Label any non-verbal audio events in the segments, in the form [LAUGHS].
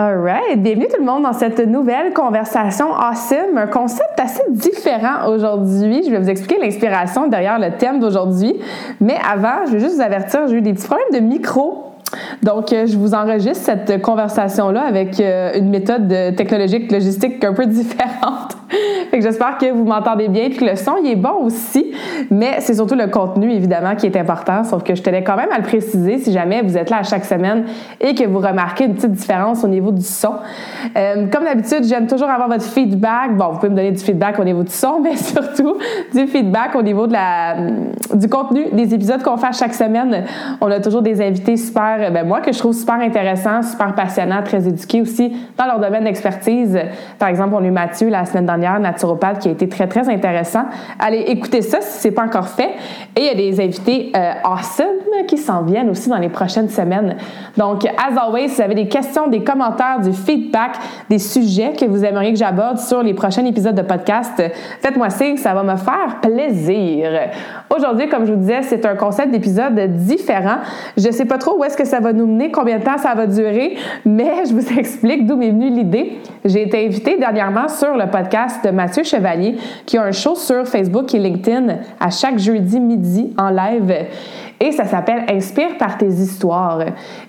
Alright, bienvenue tout le monde dans cette nouvelle conversation awesome, un concept assez différent aujourd'hui. Je vais vous expliquer l'inspiration derrière le thème d'aujourd'hui, mais avant, je vais juste vous avertir, j'ai eu des petits problèmes de micro donc, euh, je vous enregistre cette conversation-là avec euh, une méthode technologique, logistique un peu [LAUGHS] différente. Fait que j'espère que vous m'entendez bien puis que le son il est bon aussi, mais c'est surtout le contenu évidemment qui est important, sauf que je tenais quand même à le préciser si jamais vous êtes là à chaque semaine et que vous remarquez une petite différence au niveau du son. Euh, comme d'habitude, j'aime toujours avoir votre feedback. Bon, vous pouvez me donner du feedback au niveau du son, [LAUGHS] mais surtout du feedback au niveau de la, du contenu des épisodes qu'on fait chaque semaine. On a toujours des invités super, ben moi que je trouve super intéressants, super passionnants, très éduqués aussi dans leur domaine d'expertise. Par exemple, on a eu Mathieu la semaine dernière, naturopathe, qui a été très, très intéressant. Allez écoutez ça si c'est pas encore fait. Et il y a des invités euh, awesome qui s'en viennent aussi dans les prochaines semaines. Donc, as always, si vous avez des questions, des commentaires, du feedback, des sujets que vous aimeriez que j'aborde sur les prochains épisodes de podcast, faites-moi signe, ça va me faire plaisir. Aujourd'hui, comme je vous disais, c'est un concept d'épisode différent. Je sais pas trop où est-ce que ça va nous mener, combien de temps ça va durer, mais [LAUGHS] je vous explique d'où m'est venue l'idée. J'ai été invitée dernièrement sur le podcast de Mathieu Chevalier, qui a un show sur Facebook et LinkedIn à chaque jeudi midi en live. Et ça s'appelle Inspire par tes histoires.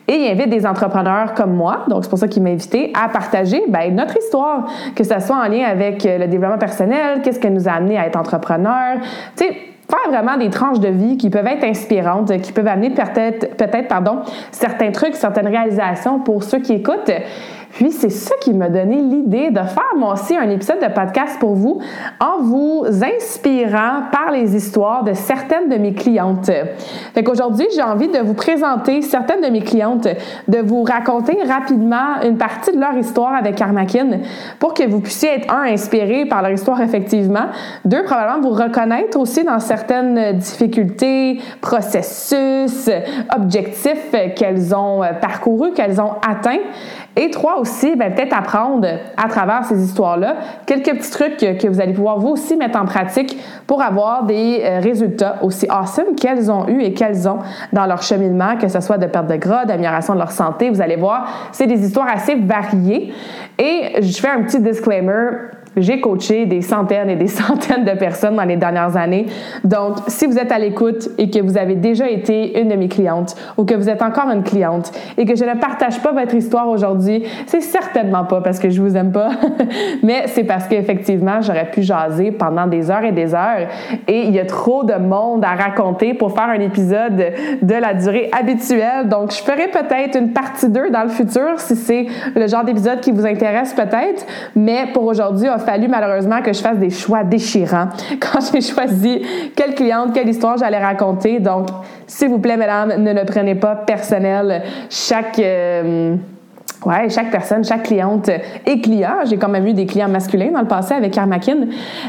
Et il invite des entrepreneurs comme moi, donc c'est pour ça qu'il m'a invité, à partager ben, notre histoire, que ce soit en lien avec le développement personnel, qu'est-ce qui nous a amené à être entrepreneur. Tu sais, faire vraiment des tranches de vie qui peuvent être inspirantes, qui peuvent amener peut-être, peut-être, pardon, certains trucs, certaines réalisations pour ceux qui écoutent. Puis c'est ça qui m'a donné l'idée de faire moi aussi un épisode de podcast pour vous en vous inspirant par les histoires de certaines de mes clientes. Fait qu'aujourd'hui, j'ai envie de vous présenter certaines de mes clientes, de vous raconter rapidement une partie de leur histoire avec Armakin pour que vous puissiez être un inspiré par leur histoire effectivement, deux probablement vous reconnaître aussi dans certaines difficultés, processus, objectifs qu'elles ont parcourus, qu'elles ont atteints et trois aussi, ben, peut-être apprendre à travers ces histoires-là quelques petits trucs que, vous allez pouvoir vous aussi mettre en pratique pour avoir des euh, résultats aussi awesome qu'elles ont eu et qu'elles ont dans leur cheminement, que ce soit de perte de gras, d'amélioration de leur santé. Vous allez voir, c'est des histoires assez variées. Et je fais un petit disclaimer j'ai coaché des centaines et des [LAUGHS] centaines de personnes dans les dernières années. Donc, si vous êtes à l'écoute et que vous avez déjà été une de mes clientes ou que vous êtes encore une cliente et que je ne partage pas votre histoire aujourd'hui, c'est certainement pas parce que je vous aime pas, [LAUGHS] mais c'est parce qu'effectivement, j'aurais pu jaser pendant des heures et des heures et il y a trop de monde à raconter pour faire un épisode de la durée habituelle. Donc, je ferai peut-être une partie 2 dans le futur si c'est le genre d'épisode qui vous intéresse peut-être, mais pour aujourd'hui, malheureusement que je fasse des choix déchirants [LAUGHS] quand j'ai choisi quelle cliente, quelle histoire j'allais raconter. Donc, s'il vous plaît, mesdames, ne le prenez pas personnel. Chaque... Euh, Ouais, chaque personne, chaque cliente et client, j'ai quand même eu des clients masculins dans le passé avec Armakin,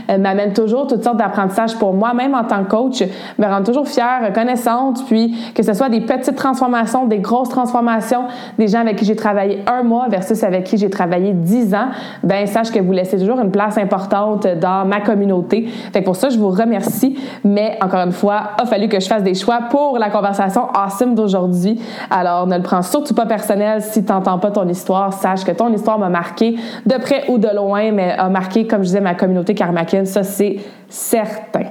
euh, m'amène toujours toutes sortes d'apprentissages pour moi, même en tant que coach, me rend toujours fière, reconnaissante, puis que ce soit des petites transformations, des grosses transformations, des gens avec qui j'ai travaillé un mois versus avec qui j'ai travaillé dix ans, ben sache que vous laissez toujours une place importante dans ma communauté. Fait que pour ça, je vous remercie, mais encore une fois, a fallu que je fasse des choix pour la conversation awesome d'aujourd'hui. Alors, ne le prends surtout pas personnel si t'entends pas ton histoire, sache que ton histoire m'a marqué de près ou de loin, mais a marqué, comme je disais, ma communauté karmakin. Ça, c'est certain.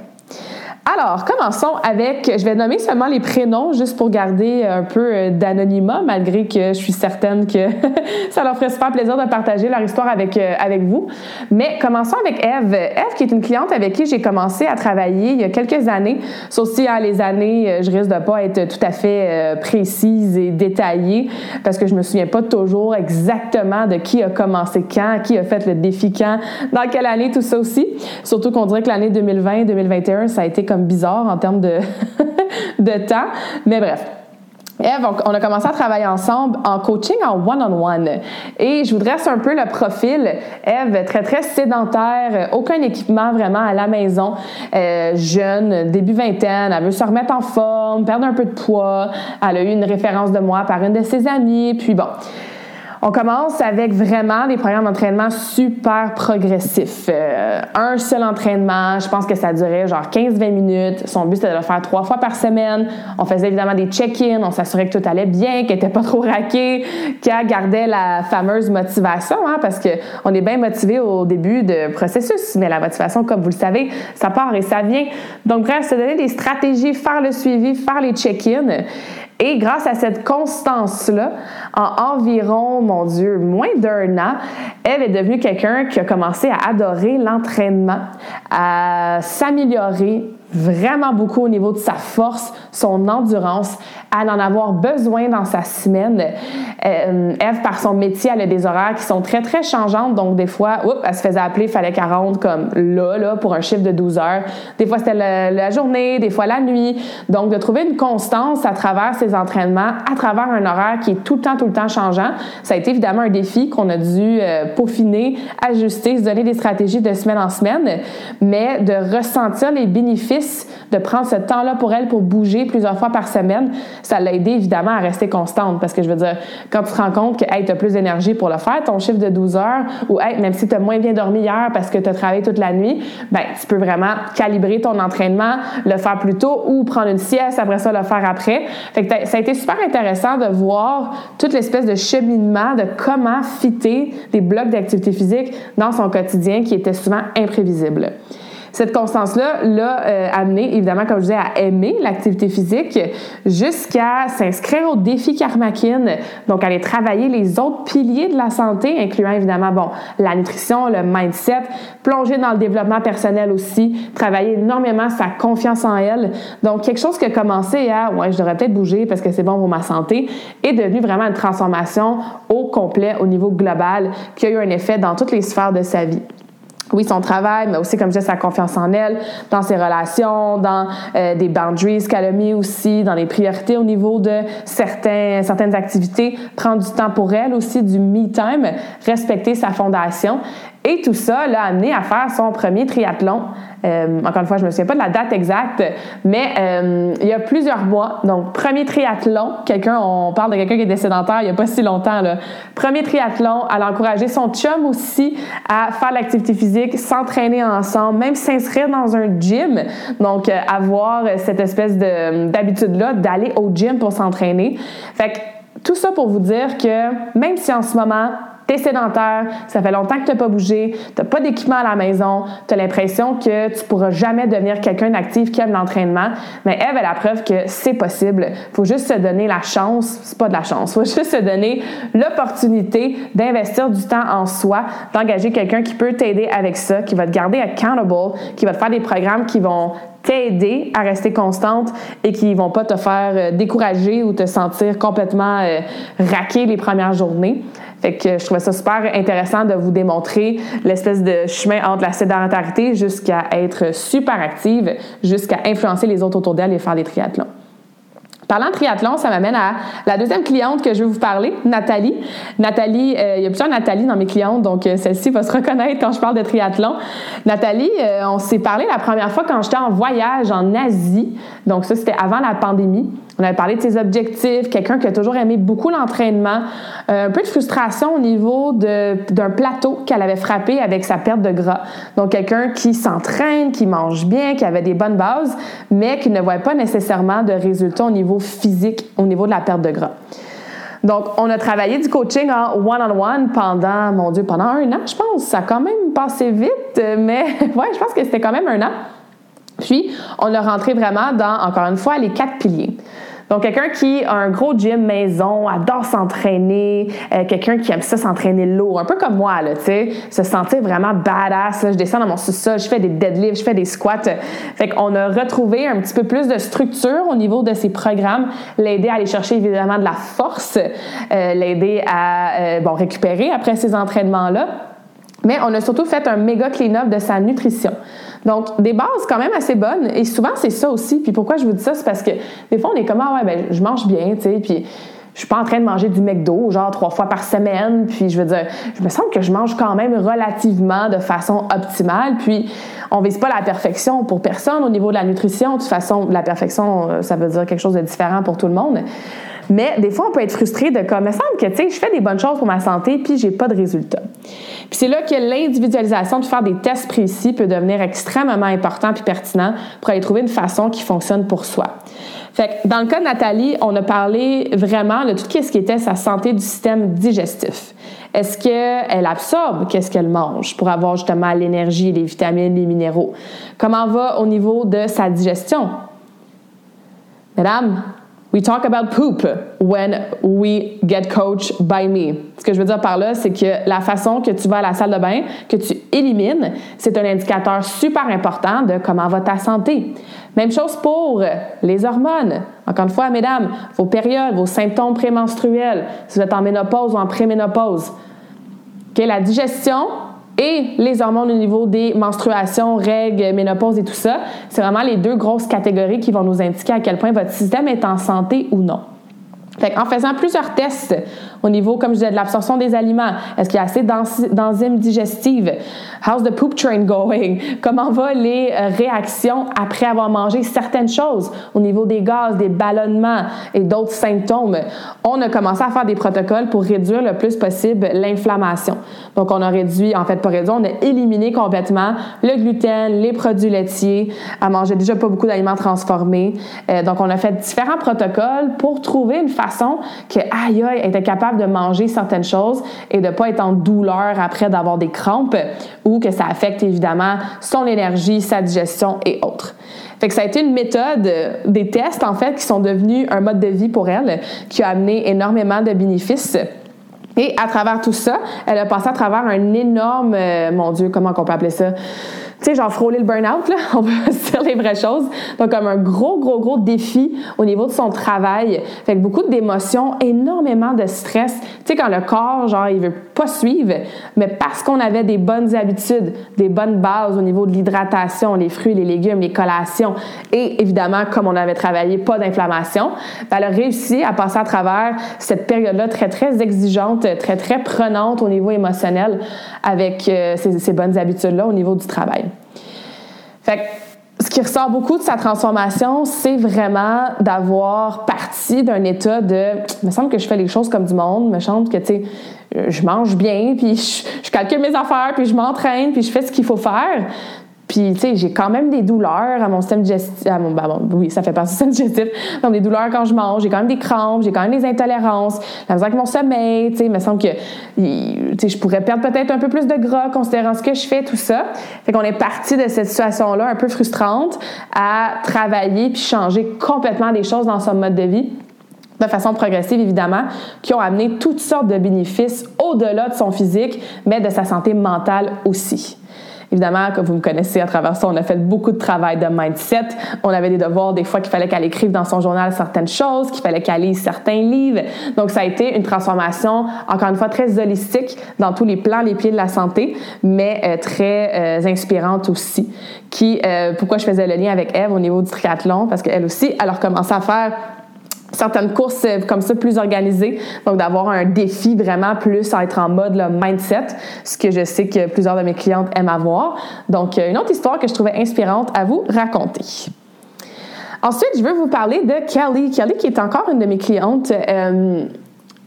Alors, commençons avec, je vais nommer seulement les prénoms juste pour garder un peu euh, d'anonymat, malgré que je suis certaine que [LAUGHS] ça leur ferait super plaisir de partager leur histoire avec, euh, avec vous. Mais commençons avec Eve. Eve, qui est une cliente avec qui j'ai commencé à travailler il y a quelques années. Sauf si hein, les années, euh, je risque de pas être tout à fait précise et détaillée parce que je me souviens pas toujours exactement de qui a commencé quand, qui a fait le défi quand, dans quelle année, tout ça aussi. Surtout qu'on dirait que l'année 2020-2021, ça a été comme bizarre en termes de, [LAUGHS] de temps. Mais bref. Eve, on a commencé à travailler ensemble en coaching en one-on-one. Et je vous dresse un peu le profil. Eve, très, très sédentaire, aucun équipement vraiment à la maison, euh, jeune, début vingtaine, elle veut se remettre en forme, perdre un peu de poids. Elle a eu une référence de moi par une de ses amies. Puis bon, on commence avec vraiment des programmes d'entraînement super progressifs. Euh, un seul entraînement, je pense que ça durait genre 15-20 minutes. Son but, c'était de le faire trois fois par semaine. On faisait évidemment des check-ins, on s'assurait que tout allait bien, qu'elle n'était pas [LAUGHS] trop raquée, qu'elle gardait la fameuse motivation, hein, parce qu'on est bien motivé au début de processus, mais la motivation, comme vous le savez, ça part et ça vient. Donc bref, se donner des stratégies, faire le suivi, faire les check-ins. Et grâce à cette constance-là, en environ, mon Dieu, moins d'un an, Eve est devenue quelqu'un qui a commencé à adorer l'entraînement, à s'améliorer vraiment beaucoup au niveau de sa force, son endurance, à en avoir besoin dans sa semaine. Euh, Eve, par son métier, elle a des horaires qui sont très, très changeantes. Donc, des fois, oups, elle se faisait appeler, il fallait qu'elle rentre comme là, là, pour un chiffre de 12 heures. Des fois, c'était la journée, des fois la nuit. Donc, de trouver une constance à travers ses entraînements, à travers un horaire qui est tout le temps, tout le temps changeant, ça a été évidemment un défi qu'on a dû euh, peaufiner, ajuster, se donner des stratégies de semaine en semaine, mais de ressentir les bénéfices de prendre ce temps-là pour elle pour bouger plusieurs fois par semaine, ça l'a aidé évidemment à rester constante parce que je veux dire, quand tu te rends compte que tu as plus d'énergie pour le faire, ton chiffre de 12 heures, ou hey, même si tu as moins bien dormi hier parce que tu as travaillé toute la nuit, ben tu peux vraiment calibrer ton entraînement, le faire plus tôt ou prendre une sieste, après ça le faire après. Fait ça a été super intéressant de voir toute l'espèce de cheminement de comment fitter des blocs d'activité physique dans son quotidien qui était souvent imprévisible. Cette constance-là l'a euh, amené, évidemment, comme je disais, à aimer l'activité physique jusqu'à s'inscrire au défi Karmakin, donc aller travailler les autres piliers de la santé, incluant évidemment, bon, la nutrition, le mindset, plonger dans le développement personnel aussi, travailler énormément sa confiance en elle. Donc, quelque chose qui a commencé à, ouais, je devrais peut-être bouger parce que c'est bon pour ma santé, est devenu vraiment une transformation au complet, au niveau global, qui a eu un effet dans toutes les sphères de sa vie oui, son travail, mais aussi, comme je disais, sa confiance en elle, dans ses relations, dans euh, des boundaries qu'elle a mis aussi, dans les priorités au niveau de certains, certaines activités, prendre du temps pour elle aussi, du me time, respecter sa fondation. Et tout ça l'a amené à faire son premier triathlon. Euh, encore une fois, je me souviens pas de la date exacte, mais euh, il y a plusieurs mois. Donc, premier triathlon. Quelqu'un, on parle de quelqu'un qui était sédentaire il y a pas si longtemps. Là. Premier triathlon. Elle a encouragé son chum aussi à faire l'activité physique, s'entraîner ensemble, même s'inscrire dans un gym. Donc, euh, avoir cette espèce d'habitude-là d'aller au gym pour s'entraîner. Fait que tout ça pour vous dire que même si en ce moment, tu sédentaire, ça fait longtemps que tu n'as pas bougé, tu n'as pas d'équipement à la maison, tu as l'impression que tu pourras jamais devenir quelqu'un d'actif qui aime l'entraînement, mais Eve est la preuve que c'est possible. faut juste se donner la chance, c'est pas de la chance, faut [LAUGHS] juste se donner l'opportunité d'investir du temps en soi, d'engager quelqu'un qui peut t'aider avec ça, qui va te garder accountable, qui va te faire des programmes qui vont t'aider à rester constante et qui vont pas te faire euh, décourager ou te sentir complètement euh, raqué les premières journées. Fait que je trouvais ça super intéressant de vous démontrer l'espèce de chemin entre la sédentarité jusqu'à être super active, jusqu'à influencer les autres autour d'elle et faire des triathlons. Parlant de triathlon, ça m'amène à la deuxième cliente que je vais vous parler, Nathalie. Nathalie, euh, il y a plusieurs Nathalie dans mes clientes, donc euh, celle-ci va se reconnaître quand je parle de triathlon. Nathalie, euh, on s'est parlé la première fois quand j'étais en voyage en Asie, donc ça c'était avant la pandémie. On avait parlé de ses objectifs, quelqu'un qui a toujours aimé beaucoup l'entraînement, un peu de frustration au niveau d'un plateau qu'elle avait frappé avec sa perte de gras. Donc quelqu'un qui s'entraîne, qui mange bien, qui avait des bonnes bases, mais qui ne voit pas nécessairement de résultats au niveau physique, au niveau de la perte de gras. Donc, on a travaillé du coaching en one-on-one pendant, mon Dieu, pendant un an, je pense. Ça a quand même passé vite, mais [LAUGHS] ouais, je pense que c'était quand même un an. Puis, on a rentré vraiment dans, encore une fois, les quatre piliers. Donc, quelqu'un qui a un gros gym maison, adore s'entraîner, euh, quelqu'un qui aime ça s'entraîner lourd, un peu comme moi, là, tu sais, se sentir vraiment badass. je descends dans mon sous-sol, je fais des deadlifts, je fais des squats. Fait qu'on a retrouvé un petit peu plus de structure au niveau de ces programmes, l'aider à aller chercher évidemment de la force, euh, l'aider à euh, bon, récupérer après ces entraînements-là. Mais on a surtout fait un méga clean-up de sa nutrition. Donc, des bases quand même assez bonnes. Et souvent, c'est ça aussi. Puis pourquoi je vous dis ça? C'est parce que des fois, on est comme, ah ouais, ben, je mange bien, tu sais. Puis je suis pas en train de manger du McDo, genre trois fois par semaine. Puis je veux dire, je me sens que je mange quand même relativement de façon optimale. Puis on vise pas la perfection pour personne au niveau de la nutrition. De toute façon, la perfection, euh, ça veut dire quelque chose de différent pour tout le monde. Mais des fois, on peut être frustré de comme, il me semble que, tu sais, je fais des bonnes choses pour ma santé, puis j'ai pas de résultats. Puis c'est là que l'individualisation, de faire des tests précis, peut devenir extrêmement important puis pertinent pour aller trouver une façon qui fonctionne pour soi. Fait que dans le cas de Nathalie, on a parlé vraiment de tout ce qui était sa santé du système digestif. Est-ce qu'elle absorbe? Qu'est-ce qu'elle mange pour avoir justement l'énergie, les vitamines, les minéraux? Comment va au niveau de sa digestion? Mesdames, We talk about poop when we get coached by me. Ce que je veux dire par là, c'est que la façon que tu vas à la salle de bain, que tu élimines, c'est un indicateur super important de comment va ta santé. Même chose pour les hormones. Encore une fois, mesdames, vos périodes, vos symptômes prémenstruels, si vous êtes en ménopause ou en préménopause. Okay, la digestion, et les hormones au niveau des menstruations, règles, ménopause et tout ça. C'est vraiment les deux grosses catégories qui vont nous indiquer à quel point votre système est en santé ou non. En faisant plusieurs tests au niveau, comme je disais, de l'absorption des aliments, est-ce qu'il y a assez d'enzymes digestives? How's the poop train going? [LAUGHS] Comment vont les euh, réactions après avoir mangé certaines choses au niveau des gaz, des ballonnements et d'autres symptômes? On a commencé à faire des protocoles pour réduire le plus possible l'inflammation. Donc, on a réduit, en fait, pas réduit, on a éliminé complètement le gluten, les produits laitiers, à manger déjà pas beaucoup d'aliments transformés. Euh, donc, on a fait différents protocoles pour trouver une façon que, aïe, aïe, était capable de manger certaines choses et de ne pas être en douleur après d'avoir des crampes ou que ça affecte évidemment son énergie, sa digestion et autres. Fait que ça a été une méthode, euh, des tests en fait, qui sont devenus un mode de vie pour elle, qui a amené énormément de bénéfices. Et à travers tout ça, elle a passé à travers un énorme, euh, mon Dieu, comment on peut appeler ça? Tu sais, genre frôler le burn-out, là, [LAUGHS] on peut se dire les vraies choses. Donc, comme un gros, gros, gros défi au niveau de son travail. Fait que beaucoup d'émotions, énormément de stress. Tu sais, quand le corps, genre, il veut pas suivre, mais parce qu'on avait des bonnes habitudes, des bonnes bases au niveau de l'hydratation, les fruits, les légumes, les collations, et évidemment, comme on avait travaillé, pas d'inflammation, ben, elle a réussi à passer à travers cette période-là très, très exigeante, très, très prenante au niveau émotionnel avec euh, ces, ces bonnes habitudes-là au niveau du travail. Fait que, ce qui ressort beaucoup de sa transformation, c'est vraiment d'avoir parti d'un état de me semble que je fais les choses comme du monde, me semble que tu sais je mange bien, puis je, je, calcule mes affaires, puis je m'entraîne, puis je fais ce qu'il faut faire. Puis, tu sais, j'ai quand même des douleurs à mon système digestif. À mon, bon, oui, ça fait partie du système digestif. Donc, des douleurs quand je mange. J'ai quand même des crampes. J'ai quand même des intolérances. La misère avec mon sommeil. Tu sais, il me semble que, je pourrais perdre peut-être un peu plus de gras considérant ce que je fais, tout ça. Fait qu'on est parti de cette situation-là un peu frustrante à travailler puis changer complètement des choses dans son mode de vie de façon progressive, évidemment, qui ont amené toutes sortes de bénéfices au-delà de son physique, mais de sa santé mentale aussi. Évidemment, comme vous me connaissez à travers ça, on a fait beaucoup de travail de mindset. On avait des devoirs, des fois qu'il fallait qu'elle écrive dans son journal certaines choses, qu'il fallait qu'elle lise certains livres. Donc, ça a été une transformation, encore une fois, très holistique dans tous les plans, les pieds de la santé, mais euh, très euh, inspirante aussi. Qui, euh, pourquoi je faisais le lien avec Eve au niveau du triathlon? Parce qu'elle aussi, elle a recommencé à faire certaines courses euh, comme ça plus organisées. Donc, d'avoir un défi vraiment plus à être en mode mindset, ce que je sais que plusieurs de mes clientes aiment avoir. Donc, euh, une autre histoire que je trouvais inspirante à vous raconter. Ensuite, je veux vous parler de Kelly. Kelly, qui est encore une de mes clientes. Euh,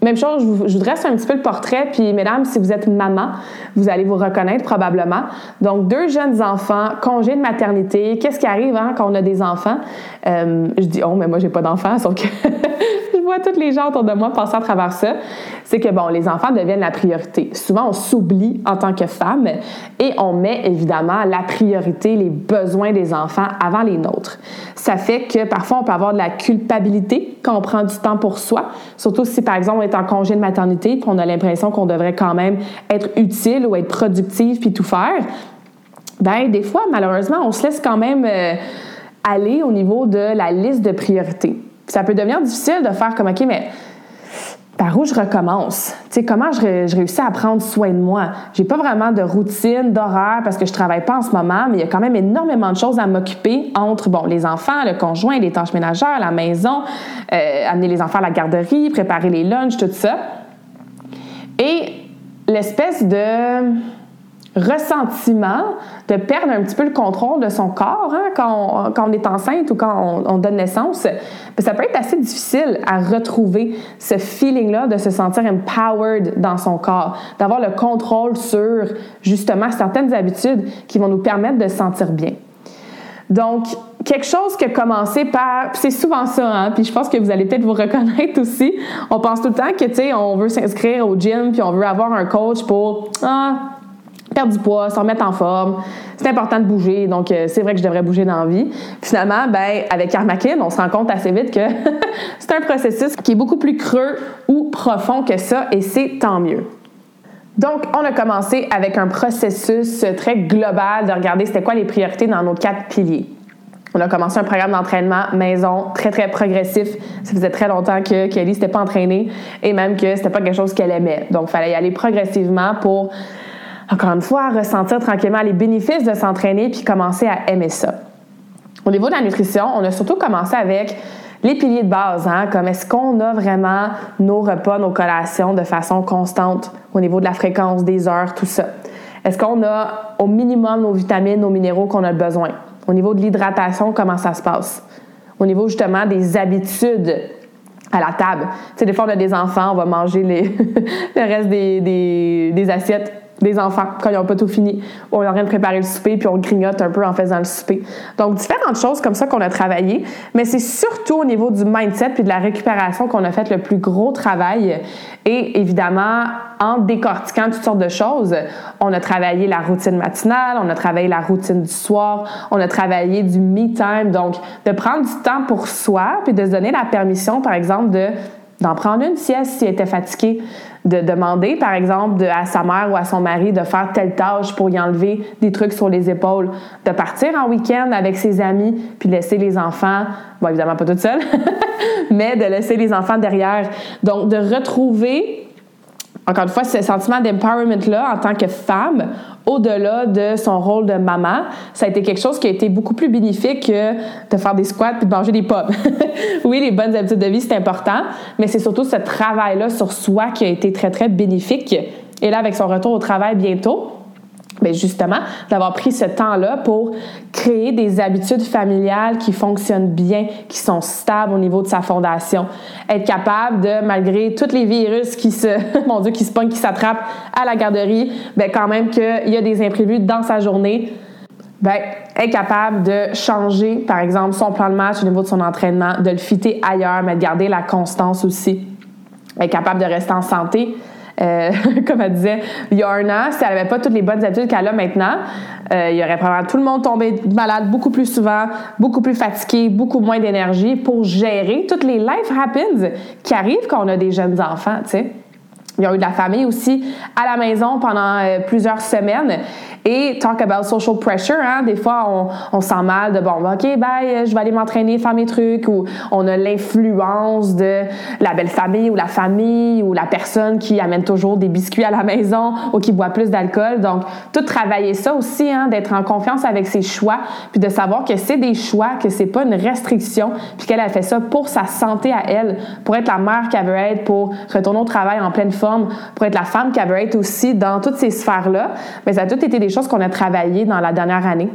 même chose, je vous, je vous, dresse un petit peu le portrait, puis mesdames, si vous êtes maman, vous allez vous reconnaître probablement. Donc, deux jeunes enfants, congé de maternité. Qu'est-ce qui arrive hein, quand on a des enfants? Euh, je dis oh, mais moi, j'ai pas d'enfants, sauf que vois tous les gens autour de moi passer à travers ça, c'est que, bon, les enfants deviennent la priorité. Souvent, on s'oublie en tant que femme et on met évidemment la priorité, les besoins des enfants avant les nôtres. Ça fait que parfois, on peut avoir de la culpabilité quand on prend du temps pour soi, surtout si, par exemple, on est en congé de maternité puis on a l'impression qu'on devrait quand même être utile ou être productive puis tout faire. Ben, des fois, malheureusement, on se laisse quand même euh, aller au niveau de la liste de priorités. Ça peut devenir difficile de faire comme, OK, mais par où je recommence? Tu sais, comment je, réussis à prendre soin de moi? J'ai pas vraiment de routine, d'horaire parce que je travaille pas en ce moment, mais il y a quand même énormément de choses à m'occuper entre, bon, les enfants, le conjoint, les tâches ménagères, la maison, euh, amener les enfants à la garderie, préparer les lunchs, tout ça. Et l'espèce de ressentiment de perdre un petit peu le contrôle de son corps hein, quand, on, est enceinte ou quand on, donne naissance, ben, ça peut être assez difficile à retrouver ce feeling-là de se sentir empowered dans son corps, d'avoir le contrôle sur justement certaines habitudes qui vont nous permettre de se sentir bien. Donc, quelque chose qui a commencé par, c'est souvent ça, hein, puis je pense que vous allez peut-être vous reconnaître aussi. On pense tout le temps que, tu sais, on veut s'inscrire au gym, puis on veut avoir un coach pour, ah, perdre du poids, se remettre en forme. C'est important de bouger, donc euh, c'est vrai que je devrais bouger dans la vie. Finalement, ben, avec Karmakin, on se rend compte assez vite que [LAUGHS] c'est un processus qui est beaucoup plus creux ou profond que ça, et c'est tant mieux. Donc, on a commencé avec un processus très global de regarder c'était quoi les priorités dans nos quatre piliers. On a commencé un programme d'entraînement maison très très progressif. Ça faisait très longtemps que Kelly s'était pas entraînée et même que c'était pas quelque chose qu'elle aimait. Donc, il fallait y aller progressivement pour encore une fois, ressentir tranquillement les bénéfices de s'entraîner puis commencer à aimer ça. Au niveau de la nutrition, on a surtout commencé avec les piliers de base, hein, comme est-ce qu'on a vraiment nos repas, nos collations de façon constante au niveau de la fréquence, des heures, tout ça? Est-ce qu'on a au minimum nos vitamines, nos minéraux qu'on a besoin? Au niveau de l'hydratation, comment ça se passe? Au niveau justement des habitudes à la table. Tu sais, des fois, on a des enfants, on va manger [LAUGHS] le reste des assiettes des enfants quand ils n'ont pas tout fini. On est en train de préparer le souper, puis on grignote un peu en faisant le souper. Donc, différentes choses comme ça qu'on a travaillé, mais c'est surtout au niveau du mindset puis de la récupération qu'on a fait le plus gros travail. Et évidemment, en décortiquant toutes sortes de choses, on a travaillé la routine matinale, on a travaillé la routine du soir, on a travaillé du me time, donc de prendre du temps pour soi, puis de se donner la permission, par exemple, de d'en prendre une sieste s'il était fatigué, de demander, par exemple, à sa mère ou à son mari de faire telle tâche pour y enlever des trucs sur les épaules, de partir en week-end avec ses amis, puis laisser les enfants, bon, évidemment pas toute seule, [LAUGHS] mais de laisser les enfants derrière. Donc, de retrouver encore une fois, ce sentiment d'empowerment-là en tant que femme, au-delà de son rôle de maman, ça a été quelque chose qui a été beaucoup plus bénéfique que de faire des squats et de manger des pommes. [LAUGHS] oui, les bonnes habitudes de vie, c'est important, mais c'est surtout ce travail-là sur soi qui a été très, très bénéfique. Et là, avec son retour au travail bientôt, Bien justement, d'avoir pris ce temps-là pour créer des habitudes familiales qui fonctionnent bien, qui sont stables au niveau de sa fondation. Être capable de, malgré tous les virus qui se, [LAUGHS] mon Dieu, qui se pognent, qui s'attrapent à la garderie, bien quand même qu'il y a des imprévus dans sa journée, bien, être capable de changer, par exemple, son plan de match au niveau de son entraînement, de le fitter ailleurs, mais de garder la constance aussi. Être capable de rester en santé, euh, [LAUGHS] comme elle disait, il si elle n'avait pas toutes les bonnes habitudes qu'elle a maintenant, euh, il y aurait probablement tout le monde tombé malade beaucoup plus souvent, beaucoup plus fatigué, beaucoup moins d'énergie pour gérer toutes les life happens qui arrivent quand on a des jeunes enfants, tu sais. Il y a eu de la famille aussi à la maison pendant euh, plusieurs semaines. Et talk about social pressure, hein? des fois on, on sent mal de bon, ok, bye, je vais aller m'entraîner, faire mes trucs, ou on a l'influence de la belle famille ou la famille ou la personne qui amène toujours des biscuits à la maison ou qui boit plus d'alcool. Donc tout travailler ça aussi, hein, d'être en confiance avec ses choix, puis de savoir que c'est des choix, que c'est pas une restriction, puis qu'elle a fait ça pour sa santé à elle, pour être la mère qu'elle veut être, pour retourner au travail en pleine forme, pour être la femme qu'elle veut être aussi dans toutes ces sphères là. Mais ça a tout été des choses qu'on a travaillé dans la dernière année.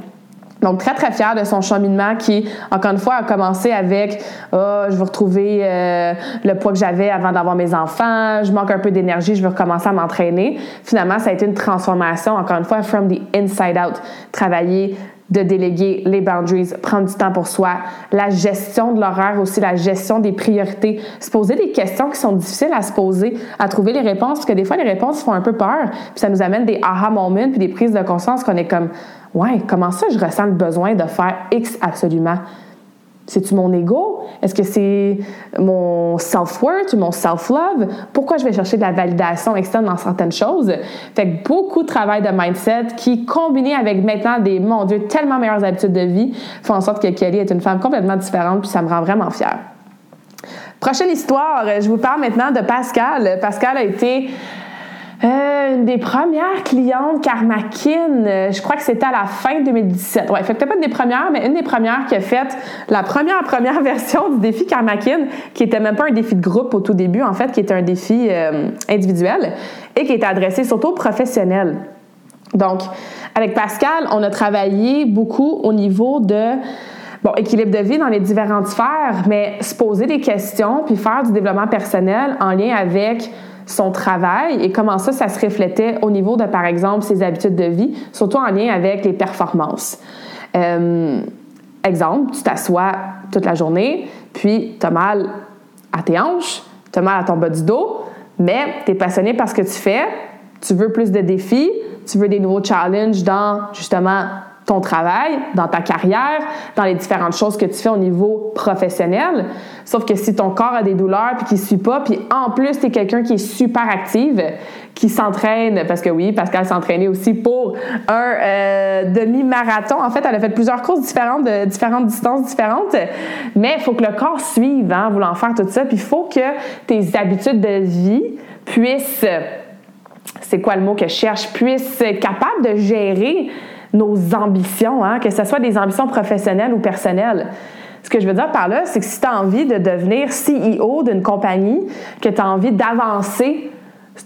Donc, très, très fière de son cheminement qui, encore une fois, a commencé avec oh, je veux retrouver euh, le poids que j'avais avant d'avoir mes enfants, je manque un peu d'énergie, je veux recommencer à m'entraîner. Finalement, ça a été une transformation, encore une fois, from the inside out. Travailler de déléguer les boundaries, prendre du temps pour soi, la gestion de l'horaire aussi, la gestion des priorités, se poser des questions qui sont difficiles à se poser, à trouver les réponses, parce que des fois les réponses font un peu peur, puis ça nous amène des aha moments, puis des prises de conscience qu'on est comme, ouais, comment ça je ressens le besoin de faire X absolument? C'est-tu mon ego? Est-ce que c'est mon self-worth mon self-love? Pourquoi je vais chercher de la validation externe dans certaines choses? Fait que beaucoup de travail de mindset qui, combiné avec maintenant des, mon Dieu, tellement meilleures habitudes de vie, font en sorte que Kelly est une femme complètement différente, puis ça me rend vraiment fière. Prochaine histoire, je vous parle maintenant de Pascal. Pascal a été euh, une des premières clientes Karmakin, euh, je crois que c'était à la fin 2017. Ouais, fait que pas une des premières, mais une des premières qui a fait la première première [LAUGHS] version du défi Karmakin, qui était même pas un défi de groupe au tout début, en fait, qui était un défi euh, individuel et qui était adressé surtout aux professionnels. Donc, avec Pascal, on a travaillé beaucoup au niveau de bon, équilibre de vie dans les différentes sphères, mais se poser des questions puis faire du développement personnel en lien avec son travail et comment ça, ça se reflétait au niveau de, par exemple, ses habitudes de vie, surtout en lien avec les performances. Euh, exemple, tu t'assois toute la journée, puis tu as mal à tes hanches, tu as mal à ton bas du dos, mais tu es passionné par ce que tu fais, tu veux plus de défis, tu veux des nouveaux challenges dans justement ton travail, dans ta carrière, dans les différentes choses que tu fais au niveau professionnel. Sauf que si ton corps a des douleurs puis qu'il suit pas, puis en plus tu es quelqu'un qui est super active, qui s'entraîne, parce que oui, Pascal s'entraînait aussi pour un euh, demi-marathon. En fait, elle a fait plusieurs courses différentes, différentes distances différentes, mais il faut que le corps suive, hein, voulant faire tout ça, puis il faut que tes habitudes de vie puissent, c'est quoi le mot que je cherche, puissent être capables de gérer nos ambitions, hein, que ce soit des ambitions professionnelles ou personnelles. Ce que je veux dire par là, c'est que si tu as envie de devenir CEO d'une compagnie, que tu as envie d'avancer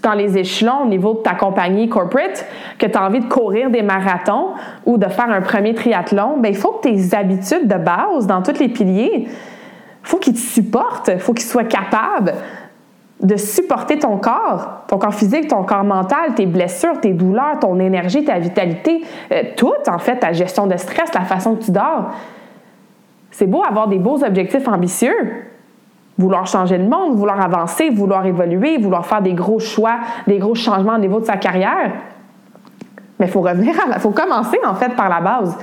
dans les échelons au niveau de ta compagnie corporate, que tu as envie de courir des marathons ou de faire un premier triathlon, bien, il faut que tes habitudes de base dans tous les piliers, il faut qu'ils te supportent, il faut qu'ils soient capables de supporter ton corps, ton corps physique, ton corps mental, tes blessures, tes douleurs, ton énergie, ta vitalité, euh, tout en fait, ta gestion de stress, la façon que tu dors. C'est beau avoir des beaux objectifs ambitieux, vouloir changer le monde, vouloir avancer, vouloir évoluer, vouloir faire des gros choix, des gros changements au niveau de sa carrière. Mais il faut revenir à il faut commencer en fait par la base.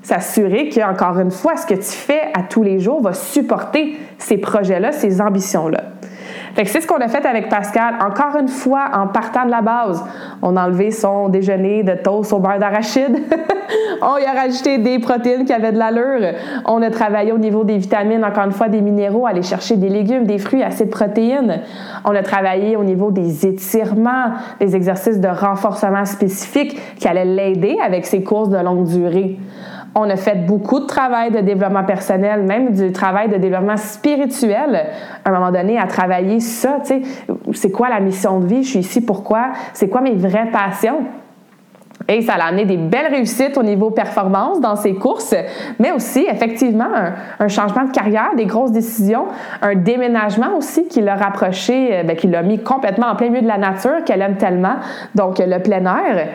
S'assurer que, encore une fois, ce que tu fais à tous les jours va supporter ces projets-là, ces ambitions-là. Fait que c'est ce qu'on a fait avec Pascal. Encore une fois, en partant de la base, on a enlevé son déjeuner de toast au beurre d'arachide. [LAUGHS] on y a rajouté des protéines qui avaient de l'allure. On a travaillé au niveau des vitamines, encore une fois, des minéraux, aller chercher des légumes, des fruits, assez de protéines. On a travaillé au niveau des étirements, des exercices de renforcement spécifiques qui allaient l'aider avec ses courses de longue durée. On a fait beaucoup de travail de développement personnel, même du travail de développement spirituel. À un moment donné, à travailler ça, tu sais, c'est quoi la mission de vie? Je suis ici pourquoi? C'est quoi mes vraies passions? Et ça a amené des belles réussites au niveau performance dans ses courses, mais aussi effectivement un, changement de carrière, des grosses décisions, un déménagement aussi qui l'a rapproché, euh, ben, qui l'a mis complètement en plein milieu de la nature qu'elle aime tellement, donc le plein air.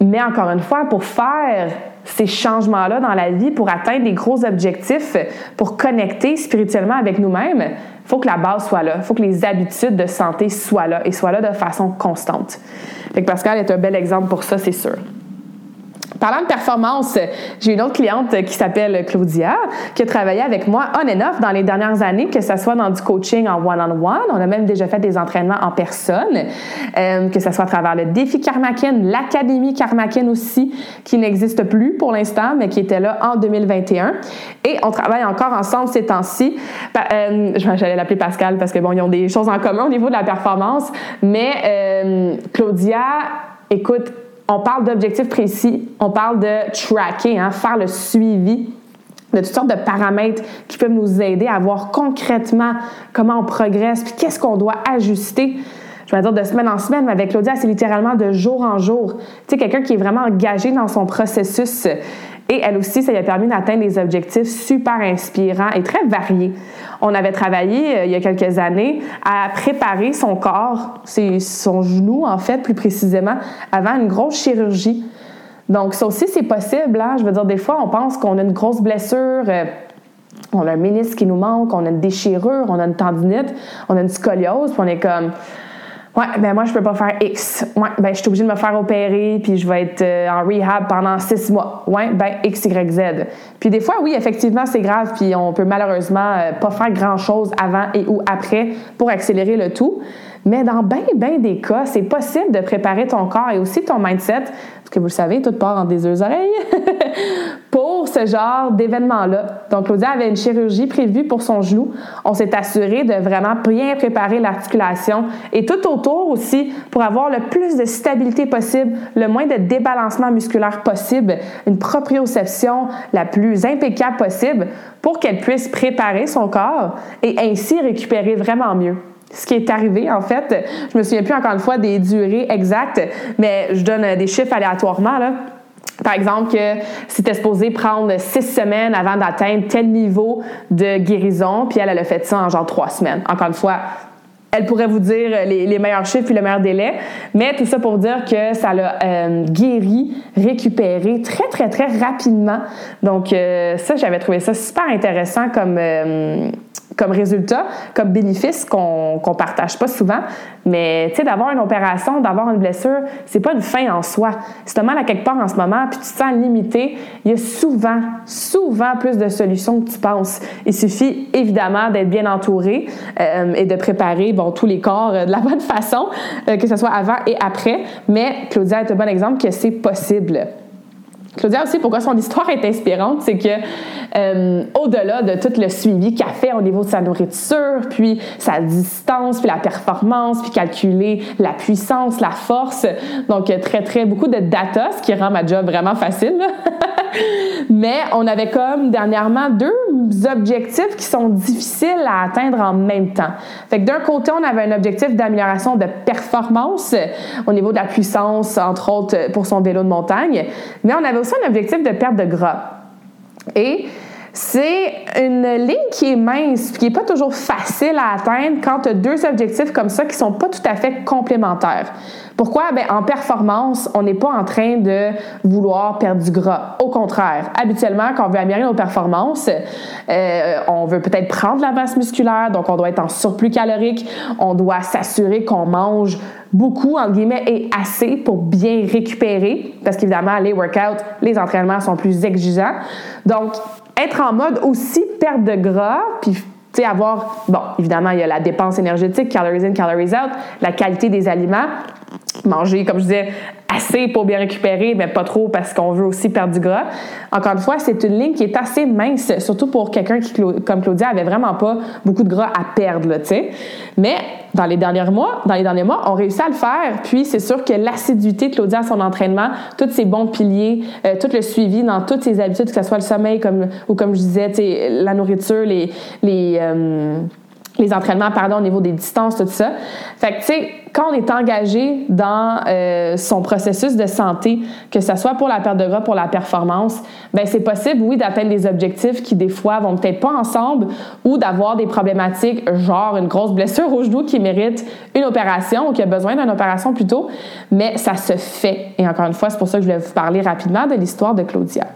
Mais encore une fois, pour faire ces changements-là dans la vie, pour atteindre des gros objectifs, pour connecter spirituellement avec nous-mêmes, il faut que la base soit là. Il faut que les habitudes de santé soient là et soient là de façon constante. Fait Pascal est un bel exemple pour ça, c'est sûr. Parlant de performance, j'ai une autre cliente qui s'appelle Claudia, qui a travaillé avec moi on and off dans les dernières années, que ce soit dans du coaching en one-on-one. On a même déjà fait des entraînements en personne, euh, que ce soit à travers le défi Karmakin, l'Académie Karmakin aussi, qui n'existe plus pour l'instant, mais qui était là en 2021. Et on travaille encore ensemble ces temps-ci. Euh, j'allais l'appeler Pascal parce que bon, ils ont des choses en commun au niveau de la performance, mais euh, Claudia, écoute, on parle d'objectifs précis, on parle de tracker, hein, faire le suivi de toutes sortes de paramètres qui peuvent nous aider à voir concrètement comment on progresse, puis qu'est-ce qu'on doit ajuster. Je vais dire de semaine en semaine, mais avec Claudia, c'est littéralement de jour en jour. Tu sais, quelqu'un qui est vraiment engagé dans son processus. Et elle aussi, ça lui a permis d'atteindre des objectifs super inspirants et très variés. On avait travaillé euh, il y a quelques années à préparer son corps, son genou en fait plus précisément, avant une grosse chirurgie. Donc, ça aussi, c'est possible. Hein? Je veux dire, des fois, on pense qu'on a une grosse blessure. Euh, on a un ministre qui nous manque, on a une déchirure, on a une tendinite, on a une scoliose, puis on est comme Ouais, ben moi je peux pas faire X. Ouais, ben je suis obligée de me faire opérer puis je vais être euh, en rehab pendant six mois. Ouais, ben X, Y, Z. Puis des fois, oui, effectivement, c'est grave puis on peut malheureusement euh, pas faire grand chose avant et ou après pour accélérer le tout. Mais dans bien, bien des cas, c'est possible de préparer ton corps et aussi ton mindset, parce que vous le savez, tout part en des deux oreilles, [LAUGHS] pour ce genre d'événement-là. Donc, Claudia avait une chirurgie prévue pour son genou. On s'est assuré de vraiment bien préparer l'articulation et tout autour aussi pour avoir le plus de stabilité possible, le moins de débalancement musculaire possible, une proprioception la plus impeccable possible pour qu'elle puisse préparer son corps et ainsi récupérer vraiment mieux ce qui est arrivé, en fait. Je me souviens plus encore une fois des durées exactes, mais je donne des chiffres aléatoirement, là. Par exemple, que c'était supposé prendre six semaines avant d'atteindre tel niveau de guérison, puis elle, elle a fait ça en genre trois semaines. Encore une fois, elle pourrait vous dire les, meilleurs chiffres et le meilleur délai, mais tout ça pour dire que ça l'a euh, guéri, récupéré très, très, très rapidement. Donc, euh, ça, j'avais trouvé ça super intéressant comme, euh, comme résultat, comme bénéfice qu'on qu'on partage pas souvent. Mais tu sais, d'avoir une opération, d'avoir une blessure, c'est pas une fin en soi. Si tu mal à quelque part en ce moment, puis tu te sens limité, il y a souvent, souvent plus de solutions que tu penses. Il suffit évidemment d'être bien entouré euh, et de préparer bon tous les corps euh, de la [LAUGHS] bonne façon, euh, que ce soit avant et après. Mais Claudia est un bon exemple que c'est possible. Claudia aussi, pourquoi son histoire est inspirante, c'est que euh, au-delà de tout le suivi qu'elle fait au niveau de sa nourriture, puis sa distance, puis la performance, puis calculer la puissance, la force, donc très très beaucoup de data, ce qui rend ma job vraiment facile. [LAUGHS] Mais on avait comme dernièrement deux objectifs qui sont difficiles à atteindre en même temps. Fait que d'un côté, on avait un objectif d'amélioration de performance au niveau de la puissance, entre autres pour son vélo de montagne, mais on avait aussi un objectif de perte de gras. Et c'est une ligne qui est mince, qui n'est pas toujours facile à atteindre quand tu as deux objectifs comme ça qui sont pas tout à fait complémentaires. Pourquoi? Ben, en performance, on n'est pas en train de vouloir perdre du gras. Au contraire, habituellement, quand on veut améliorer nos performances, euh, on veut peut-être prendre la masse musculaire, donc on doit être en surplus calorique, on doit s'assurer qu'on mange beaucoup, entre guillemets, et assez pour bien récupérer, parce qu'évidemment, les workouts, les entraînements sont plus exigeants. Donc, être en mode aussi perte de gras, puis tu avoir, bon, évidemment, il y a la dépense énergétique, calories in, calories out, la qualité des aliments, manger, comme je disais, assez pour bien récupérer, mais pas trop parce qu'on veut aussi perdre du gras. Encore une fois, c'est une ligne qui est assez mince, surtout pour quelqu'un qui, comme Claudia, avait vraiment pas beaucoup de gras à perdre, tu sais. Mais dans les derniers mois, dans les derniers mois, on réussit à le faire. Puis c'est sûr que l'assiduité de Claudia à son entraînement, tous ses bons piliers, euh, tout le suivi dans toutes ses habitudes, que ce soit le sommeil comme ou comme je disais, la nourriture, les les euh, les entraînements, pardon, au niveau des distances, tout ça. Fait que, tu sais, quand on est engagé dans euh, son processus de santé, que ce soit pour la perte de gras, pour la performance, ben c'est possible, oui, d'atteindre des objectifs qui, des fois, vont peut-être pas ensemble ou d'avoir des problématiques, genre une grosse blessure au genou qui mérite une opération ou qui a besoin d'une opération plutôt, mais ça se fait. Et encore une fois, c'est pour ça que je voulais vous parler rapidement de l'histoire de Claudia.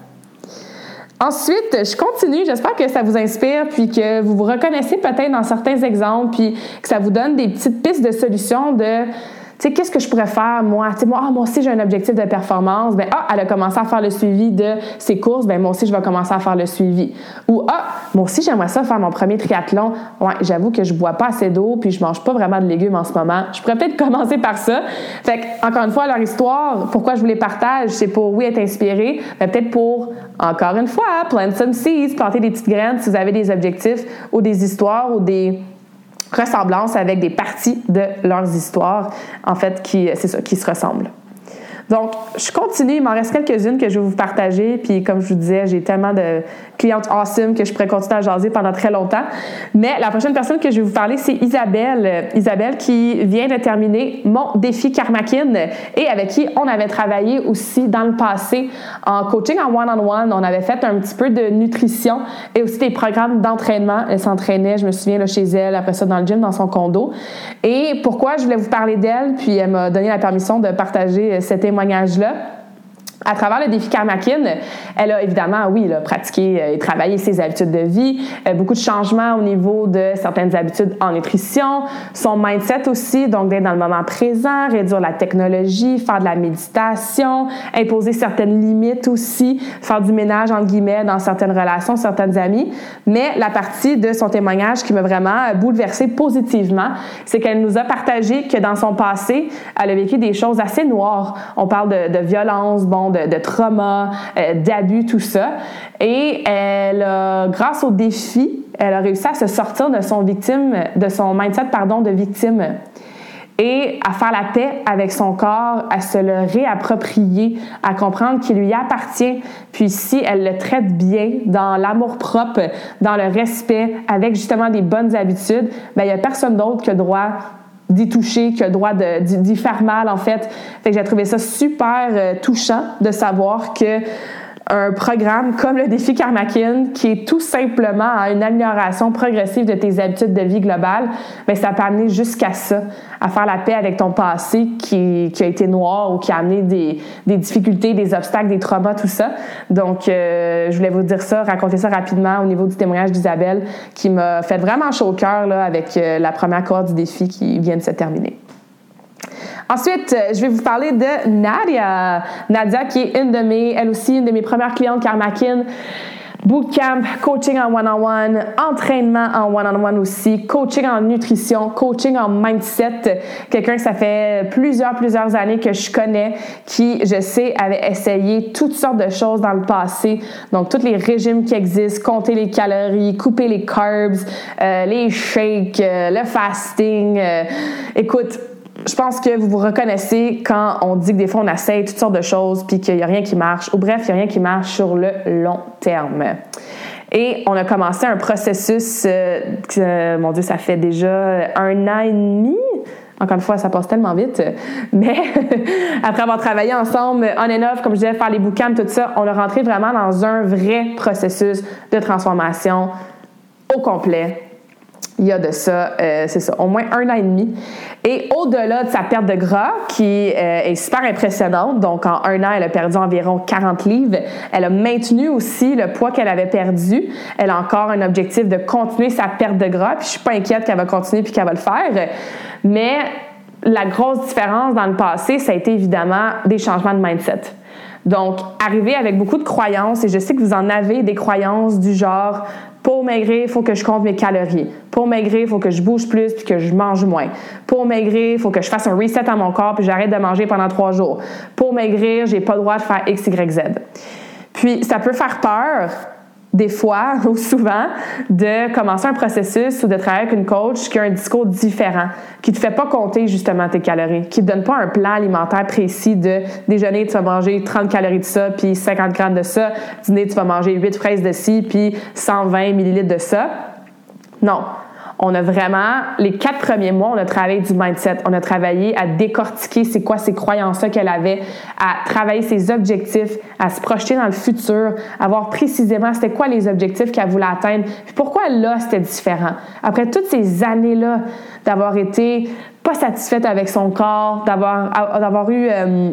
Ensuite, je continue. J'espère que ça vous inspire, puis que vous vous reconnaissez peut-être dans certains exemples, puis que ça vous donne des petites pistes de solutions de tu sais, qu'est-ce que je pourrais faire, moi? Tu sais, moi, ah, moi aussi, j'ai un objectif de performance. Ben, ah, elle a commencé à faire le suivi de ses courses. Ben, moi aussi, je vais commencer à faire le suivi. Ou, ah, moi aussi, j'aimerais ça faire mon premier triathlon. Ouais, j'avoue que je bois pas assez d'eau puis je mange pas vraiment de légumes en ce moment. Je pourrais peut-être [LAUGHS] commencer par ça. Fait que, encore une fois, leur histoire, pourquoi je vous les partage, c'est pour, oui, être inspiré, mais peut-être pour, encore une fois, plant some seeds, planter des petites graines si vous avez des objectifs ou des histoires ou des ressemblance avec des parties de leurs histoires, en fait, c'est ça, qui se ressemblent. Donc, je continue. Il m'en reste quelques-unes que je vais vous partager. Puis, comme je vous disais, j'ai tellement de clientes awesome que je pourrais continuer à jaser pendant très longtemps. Mais la prochaine personne que je vais vous parler, c'est Isabelle. Isabelle qui vient de terminer mon défi Karmakin et avec qui on avait travaillé aussi dans le passé en coaching en one-on-one. On avait fait un petit peu de nutrition et aussi des programmes d'entraînement. Elle s'entraînait, je me souviens, là, chez elle, après ça dans le gym, dans son condo. Et pourquoi je voulais vous parler d'elle, puis elle m'a donné la permission de partager cet témoignage-là. À travers le défi Karmakin, elle a évidemment, oui, là, pratiqué euh, et travaillé ses habitudes de vie, euh, beaucoup de changements au niveau de certaines habitudes en nutrition, son mindset aussi, donc d'être dans le moment présent, réduire la technologie, faire de la méditation, imposer certaines limites aussi, faire du ménage, entre guillemets, dans certaines relations, certaines amies. Mais la partie de son témoignage qui m'a vraiment bouleversée positivement, c'est qu'elle nous a partagé que dans son passé, elle a vécu des choses assez noires. On parle de, de violence, bon, de, trauma, euh, d'abus, tout ça. Et elle grâce au défi, elle a réussi à se sortir de son victime, de son mindset, pardon, de victime et à faire la paix avec son corps, à se le réapproprier, à comprendre qu'il lui appartient. Puis si elle le traite bien, dans l'amour propre, dans le respect, avec justement des bonnes habitudes, ben il n'y a personne d'autre qui a droit d'y toucher, qui a le droit d'y faire mal, en fait. Fait que j'ai trouvé ça super euh, touchant de savoir que un programme comme le défi Karmakin, qui est tout simplement une amélioration progressive de tes habitudes de vie globales, mais ça peut amener jusqu'à ça, à faire la paix avec ton passé qui, qui a été noir ou qui a amené des, des, difficultés, des obstacles, des traumas, tout ça. Donc, euh, je voulais vous dire ça, raconter ça rapidement au niveau du témoignage d'Isabelle, qui m'a fait vraiment chaud au cœur là, avec euh, la première cohorte du défi qui vient de se terminer. Ensuite, euh, je vais vous parler de Nadia. Nadia, qui est une de mes, elle aussi, une de mes premières clientes Karmakin. Bootcamp, coaching en one-on-one, entraînement en one-on-one aussi, coaching en nutrition, coaching en mindset. Quelqu'un que ça fait plusieurs, plusieurs années que je connais, qui, je sais, avait essayé toutes sortes de choses dans le passé. Donc, tous les régimes qui existent, compter les calories, couper les carbs, euh, les shakes, euh, le fasting. écoute, je pense que vous vous reconnaissez quand on dit que des fois on essaye toutes sortes de choses puis qu'il n'y a rien qui marche. Ou bref, il n'y a rien qui marche sur le long terme. Et on a commencé un processus, euh, mon Dieu, ça fait déjà un an et demi. Encore une fois, ça passe tellement vite. Mais [LAUGHS] après avoir travaillé ensemble, on and off, comme je disais, faire les bouquins, tout ça, on a rentré vraiment dans un vrai processus de transformation au complet il y a de ça, euh, c'est ça, au moins un an et demi. Et au-delà de sa perte de gras, qui euh, est super impressionnante, donc en un an, elle a perdu environ 40 livres, elle a maintenu aussi le poids qu'elle avait perdu. Elle a encore un objectif de continuer sa perte de gras, puis je suis pas inquiète qu'elle va continuer puis qu'elle va le faire. Mais la grosse différence dans le passé, ça a été évidemment des changements de mindset. Donc, arriver avec beaucoup de croyances, et je sais que vous en avez des croyances du genre pour maigrir, il faut que je compte mes calories. Pour maigrir, il faut que je bouge plus puis que je mange moins. Pour maigrir, il faut que je fasse un reset à mon corps puis j'arrête de manger pendant trois jours. Pour maigrir, j'ai pas le droit de faire X, Y, Z. Puis, ça peut faire peur des fois [LAUGHS] ou souvent de commencer un processus ou de travailler avec une coach qui a un discours différent, qui te fait pas compter justement tes calories, qui te donne pas un plan alimentaire précis de déjeuner tu vas manger 30 calories de ça puis 50 grammes de ça, dîner tu vas manger 8 fraises de ci puis 120 millilitres de ça. Non, on a vraiment, les quatre premiers mois, on a travaillé du mindset. On a travaillé à décortiquer c'est quoi ces croyances-là qu'elle avait, à travailler ses objectifs, à se projeter dans le futur, à voir précisément c'était quoi les objectifs qu'elle voulait atteindre, puis pourquoi là c'était différent. Après toutes ces années-là d'avoir été pas satisfaite avec son corps, d'avoir, eu euh,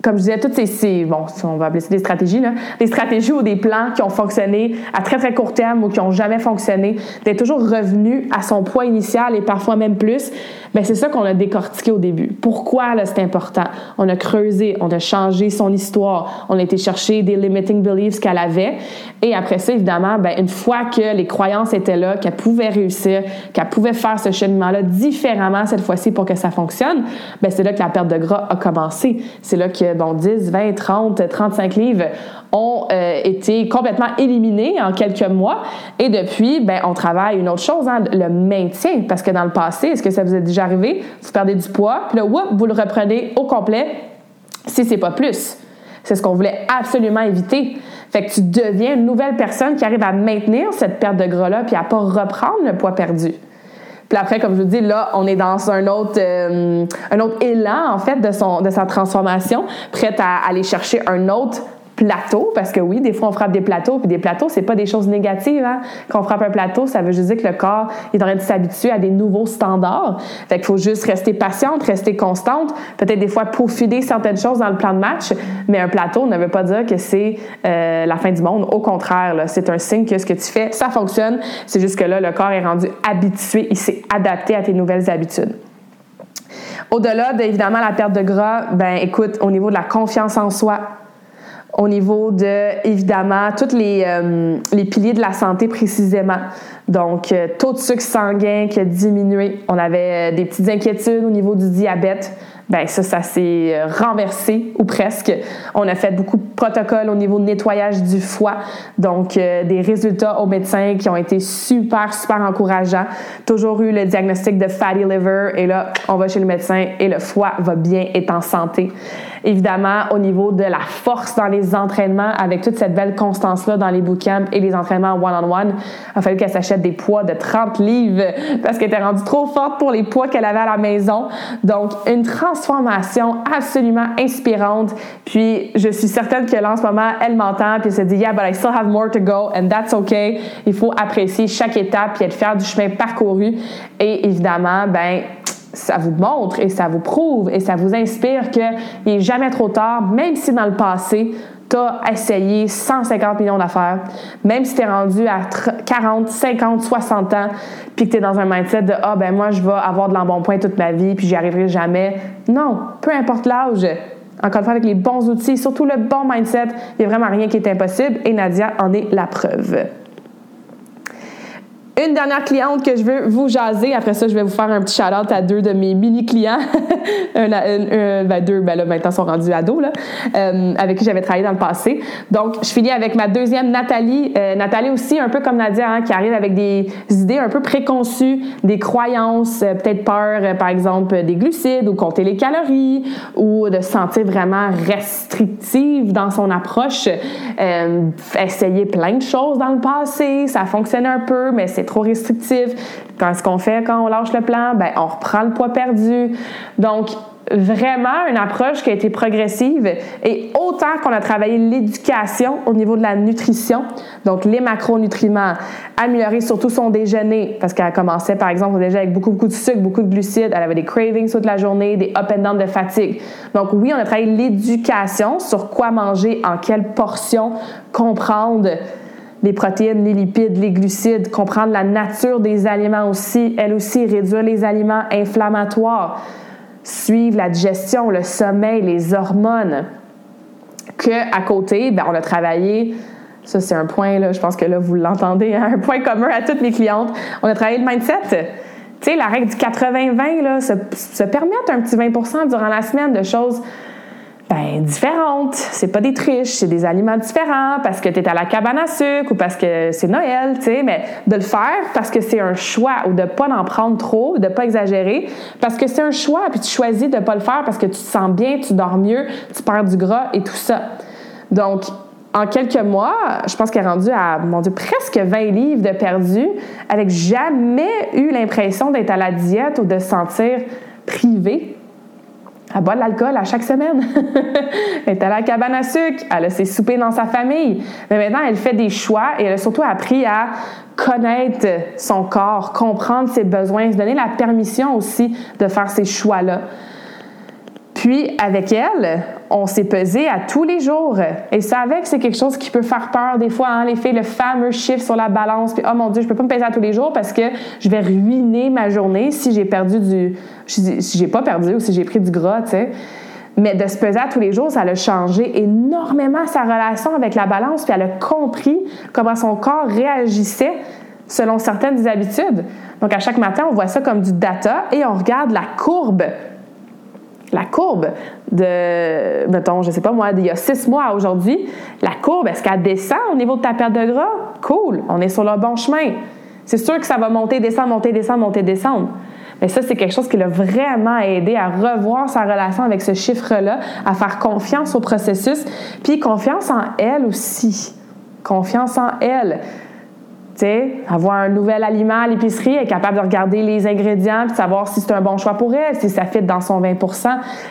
comme je disais, toutes ces, bon, on va appeler ça des stratégies, là, des stratégies ou des plans qui ont fonctionné à très très court terme ou qui ont jamais fonctionné, d'être toujours revenu à son poids initial et parfois même plus, ben c'est ça qu'on a décortiqué au début. Pourquoi là c'est important? On a creusé, on a changé son histoire, on a été chercher des limiting beliefs qu'elle avait et après ça évidemment, ben une fois que les croyances étaient là, qu'elle pouvait réussir, qu'elle pouvait faire ce cheminement-là différemment cette fois-ci pour que ça fonctionne, ben c'est là que la perte de gras a commencé. C'est là que bon 10, 20, 30, 35 livres ont euh, été complètement éliminés en quelques mois. Et depuis, ben, on travaille une autre chose, hein, le maintien. Parce que dans le passé, est-ce que ça vous est déjà arrivé? Vous perdez du poids, puis là, vous le reprenez au complet si c'est pas plus. C'est ce qu'on voulait absolument éviter. Fait que tu deviens une nouvelle personne qui arrive à maintenir cette perte de gras-là puis à pas reprendre le poids perdu. Puis après, comme je vous dis, là, on est dans un autre, euh, un autre élan, en fait, de, son, de sa transformation, prête à aller chercher un autre plateau, parce que oui, des fois on frappe des plateaux, puis des plateaux, c'est pas des choses négatives. Hein? Quand on frappe un plateau, ça veut juste dire que le corps est en train de s'habituer à des nouveaux standards. Fait qu'il faut juste rester patiente, rester constante, peut-être des fois peaufiner certaines choses dans le plan de match, mais un plateau ne veut pas dire que c'est euh, la fin du monde. Au contraire, c'est un signe que ce que tu fais, ça fonctionne. C'est juste que là, le corps est rendu habitué, il s'est adapté à tes nouvelles habitudes. Au-delà d'évidemment la perte de gras, ben écoute, au niveau de la confiance en soi, au niveau de, évidemment, tous les, euh, les piliers de la santé précisément. Donc, euh, taux de sucre sanguin qui a diminué. On avait euh, des petites inquiétudes au niveau du diabète ben ça, ça s'est renversé ou presque. On a fait beaucoup de protocoles au niveau de nettoyage du foie, donc des résultats aux médecins qui ont été super, super encourageants. Toujours eu le diagnostic de fatty liver et là, on va chez le médecin et le foie va bien, est en santé. Évidemment, au niveau de la force dans les entraînements, avec toute cette belle constance-là dans les bootcamps et les entraînements one-on-one, il a fallu qu'elle s'achète des poids de 30 livres parce qu'elle était rendue trop forte pour les poids qu'elle avait à la maison. Donc, une transformation absolument inspirante. Puis, je suis certaine que là, en ce moment, elle m'entend puis elle se dit, yeah, but I still have more to go and that's okay. Il faut apprécier chaque étape puis être fier du chemin parcouru. Et évidemment, ben, ça vous montre et ça vous prouve et ça vous inspire qu'il n'est jamais trop tard, même si dans le passé, tu as essayé 150 millions d'affaires, même si tu es rendu à 40, 50, 60 ans, puis que tu es dans un mindset de Ah, ben moi, je vais avoir de l'embonpoint toute ma vie, puis j'y arriverai jamais. Non, peu importe l'âge. Encore une fois, avec les bons outils, surtout le bon mindset, il n'y a vraiment rien qui est impossible et Nadia en est la preuve. Une dernière cliente que je veux vous jaser. Après ça, je vais vous faire un petit shout-out à deux de mes mini-clients. [LAUGHS] un, ben deux, ben là, maintenant, sont rendus ados, là, euh, avec qui j'avais travaillé dans le passé. Donc, je finis avec ma deuxième, Nathalie. Euh, Nathalie aussi, un peu comme Nadia, hein, qui arrive avec des idées un peu préconçues, des croyances, euh, peut-être peur, par exemple, des glucides ou compter les calories ou de se sentir vraiment restrictive dans son approche. essayer plein de choses dans le passé, ça fonctionne un peu, mais c'est trop restrictif. Quand ce qu'on fait quand on lâche le plan, ben on reprend le poids perdu. Donc vraiment une approche qui a été progressive et autant qu'on a travaillé l'éducation au niveau de la nutrition, donc les macronutriments, améliorer surtout son déjeuner parce qu'elle commençait par exemple déjà avec beaucoup beaucoup de sucre, beaucoup de glucides, elle avait des cravings toute la journée, des up and down de fatigue. Donc oui, on a travaillé l'éducation sur quoi manger, en quelle portion, comprendre les protéines, les lipides, les glucides, comprendre la nature des aliments aussi, elle aussi, réduire les aliments inflammatoires, suivre la digestion, le sommeil, les hormones. Que à côté, ben, on a travaillé, ça c'est un point, là, je pense que là vous l'entendez, hein, un point commun à toutes mes clientes, on a travaillé le mindset. Tu sais, la règle du 80-20, là, se, se permettre un petit 20% durant la semaine de choses ben, différentes. C'est pas des triches, c'est des aliments différents parce que tu es à la cabane à sucre ou parce que c'est Noël, tu sais, mais de le faire parce que c'est un choix ou de pas en prendre trop, de pas exagérer, parce que c'est un choix, puis tu choisis de pas le faire parce que tu te sens bien, tu dors mieux, tu perds du gras et tout ça. Donc, en quelques mois, je pense qu'elle est rendue à, mon Dieu, presque 20 livres de perdu, avec jamais eu l'impression d'être à la diète ou de se sentir privée elle boit de l'alcool à chaque semaine. [LAUGHS] elle est à la cabane à sucre. Elle a ses soupers dans sa famille. Mais maintenant, elle fait des choix et elle a surtout appris à connaître son corps, comprendre ses besoins, se donner la permission aussi de faire ces choix-là. Puis, avec elle, on s'est pesé à tous les jours. Et ça, avec, c'est quelque chose qui peut faire peur des fois, hein, les le fameux chiffre sur la balance. Puis, oh mon Dieu, je peux pas me peser à tous les jours parce que je vais ruiner ma journée si j'ai perdu du. si j'ai pas perdu ou si j'ai pris du gras, tu sais. Mais de se peser à tous les jours, ça a changé énormément sa relation avec la balance. Puis, elle a compris comment son corps réagissait selon certaines habitudes. Donc, à chaque matin, on voit ça comme du data et on regarde la courbe la courbe de, mettons, je sais pas moi, d'il y a six mois aujourd'hui, la courbe, est-ce qu'elle descend au niveau de ta perte de gras? Cool, on est sur le bon chemin. C'est sûr que ça va monter, descendre, monter, descendre, monter, descendre. Mais ça, c'est quelque chose qui l'a vraiment aidé à revoir sa relation avec ce chiffre-là, à faire confiance au processus, puis confiance en elle aussi. Confiance en elle avoir un nouvel aliment à l'épicerie, être capable de regarder les ingrédients, de savoir si c'est un bon choix pour elle, si ça fit dans son 20%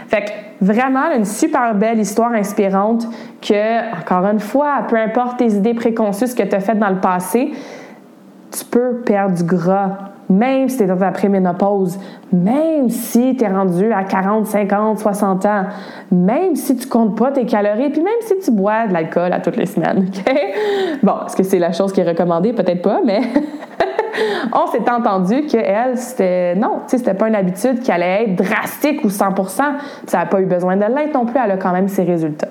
Fait que vraiment une super belle histoire inspirante que, encore une fois, peu importe tes idées préconçues, que tu as fait dans le passé, tu peux perdre du gras même si tu es dans ta préménopause, même si tu es rendu à 40, 50, 60 ans, même si tu comptes pas tes calories, puis même si tu bois de l'alcool à toutes les semaines. Bon, est-ce que c'est la chose qui est recommandée? Peut-être pas, mais [LAUGHS] on s'est entendu qu'elle, c'était non, c'était pas une habitude qui allait être drastique ou 100% Ça n'a pas eu besoin de l'être non plus, elle a quand même ses résultats.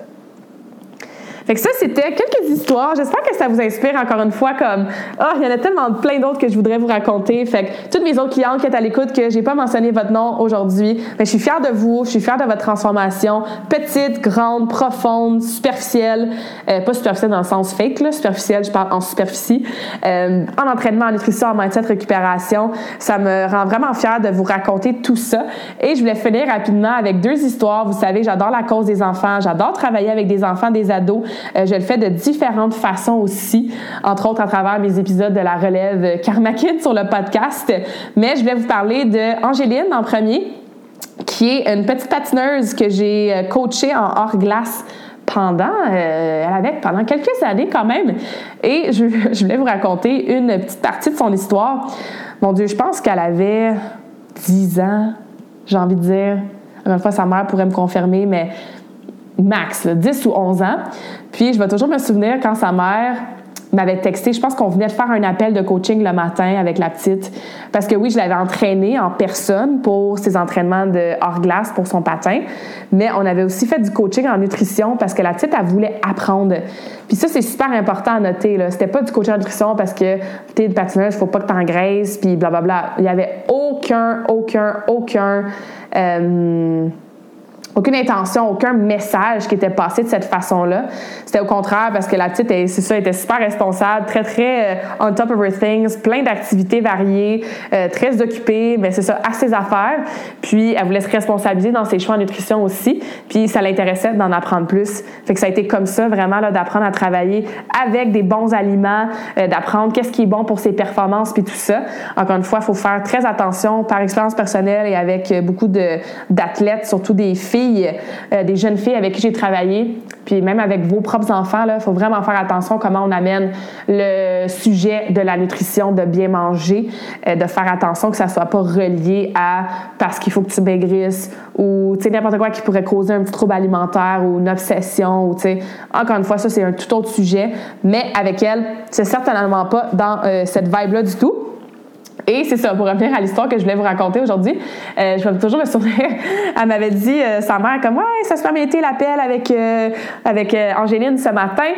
Fait que ça, c'était quelques histoires. J'espère que ça vous inspire encore une fois comme Ah, il y en a tellement plein d'autres que je voudrais vous raconter. Fait que toutes mes autres clientes qui sont à l'écoute, que j'ai pas mentionné votre nom aujourd'hui, mais je suis fière de vous, je suis fière de votre transformation. Petite, grande, profonde, superficielle. Euh, pas superficielle dans le sens fake, là. Superficielle, je parle en superficie. Euh, en entraînement, en nutrition, en mindset, récupération. Ça me rend vraiment fière de vous raconter tout ça. Et je voulais finir rapidement avec deux histoires. Vous savez, j'adore la cause des enfants. J'adore travailler avec des enfants, des ados. Euh, je le fais de différentes façons aussi, entre autres à travers mes épisodes de la relève Karmakin sur le podcast. Mais je vais vous parler de en premier, qui est une petite patineuse que j'ai euh, coachée en hors glace pendant, euh, pendant quelques années quand même. Et je, [LAUGHS] je, voulais vous raconter une petite partie de son histoire. Mon Dieu, je pense qu'elle avait 10 ans, j'ai envie de dire. Encore une fois, sa mère pourrait me confirmer, mais max, 10 ou 11 ans. Puis je vais toujours me souvenir quand sa mère m'avait texté, je pense qu'on venait de faire un appel de coaching le matin avec la petite, parce que oui, je l'avais entraînée en personne pour ses entraînements de hors glace pour son patin, mais on avait aussi fait du coaching en nutrition parce que la petite, elle voulait apprendre. Puis ça, c'est super important à noter. C'était pas du coaching en nutrition parce que t'es une patineuse, faut pas que t'engraisses, puis blablabla. Il y avait aucun, aucun, aucun... Euh, aucune intention, aucun message qui était passé de cette façon-là. C'était au contraire parce que la petite, c'est ça, était super responsable, très, très euh, on top of her things, plein d'activités variées, euh, très occupée, mais c'est ça, à ses affaires. Puis, elle voulait se responsabiliser dans ses choix en nutrition aussi. Puis, ça l'intéressait d'en apprendre plus. Fait que ça a été comme ça, vraiment, là, d'apprendre à travailler avec des bons aliments, euh, d'apprendre qu'est-ce qui est bon pour ses performances, puis tout ça. Encore une fois, il faut faire très attention par expérience personnelle et avec beaucoup d'athlètes, surtout des filles euh, des jeunes filles avec qui j'ai travaillé, puis même avec vos propres enfants, il faut vraiment faire attention comment on amène le sujet de la nutrition, de bien manger, euh, de faire attention que ça soit pas relié à parce qu'il faut que tu maigrisses ou n'importe quoi qui pourrait causer un petit trouble alimentaire ou une obsession. Ou, encore une fois, ça, c'est un tout autre sujet, mais avec elle, c'est certainement pas dans euh, cette vibe-là du tout. Et c'est ça, pour revenir à l'histoire que je voulais vous raconter aujourd'hui, euh, je vais toujours me souvenir, [LAUGHS] elle m'avait dit, euh, sa mère, comme, ouais, ça se permet été l'appel avec, euh, avec Angéline ce matin.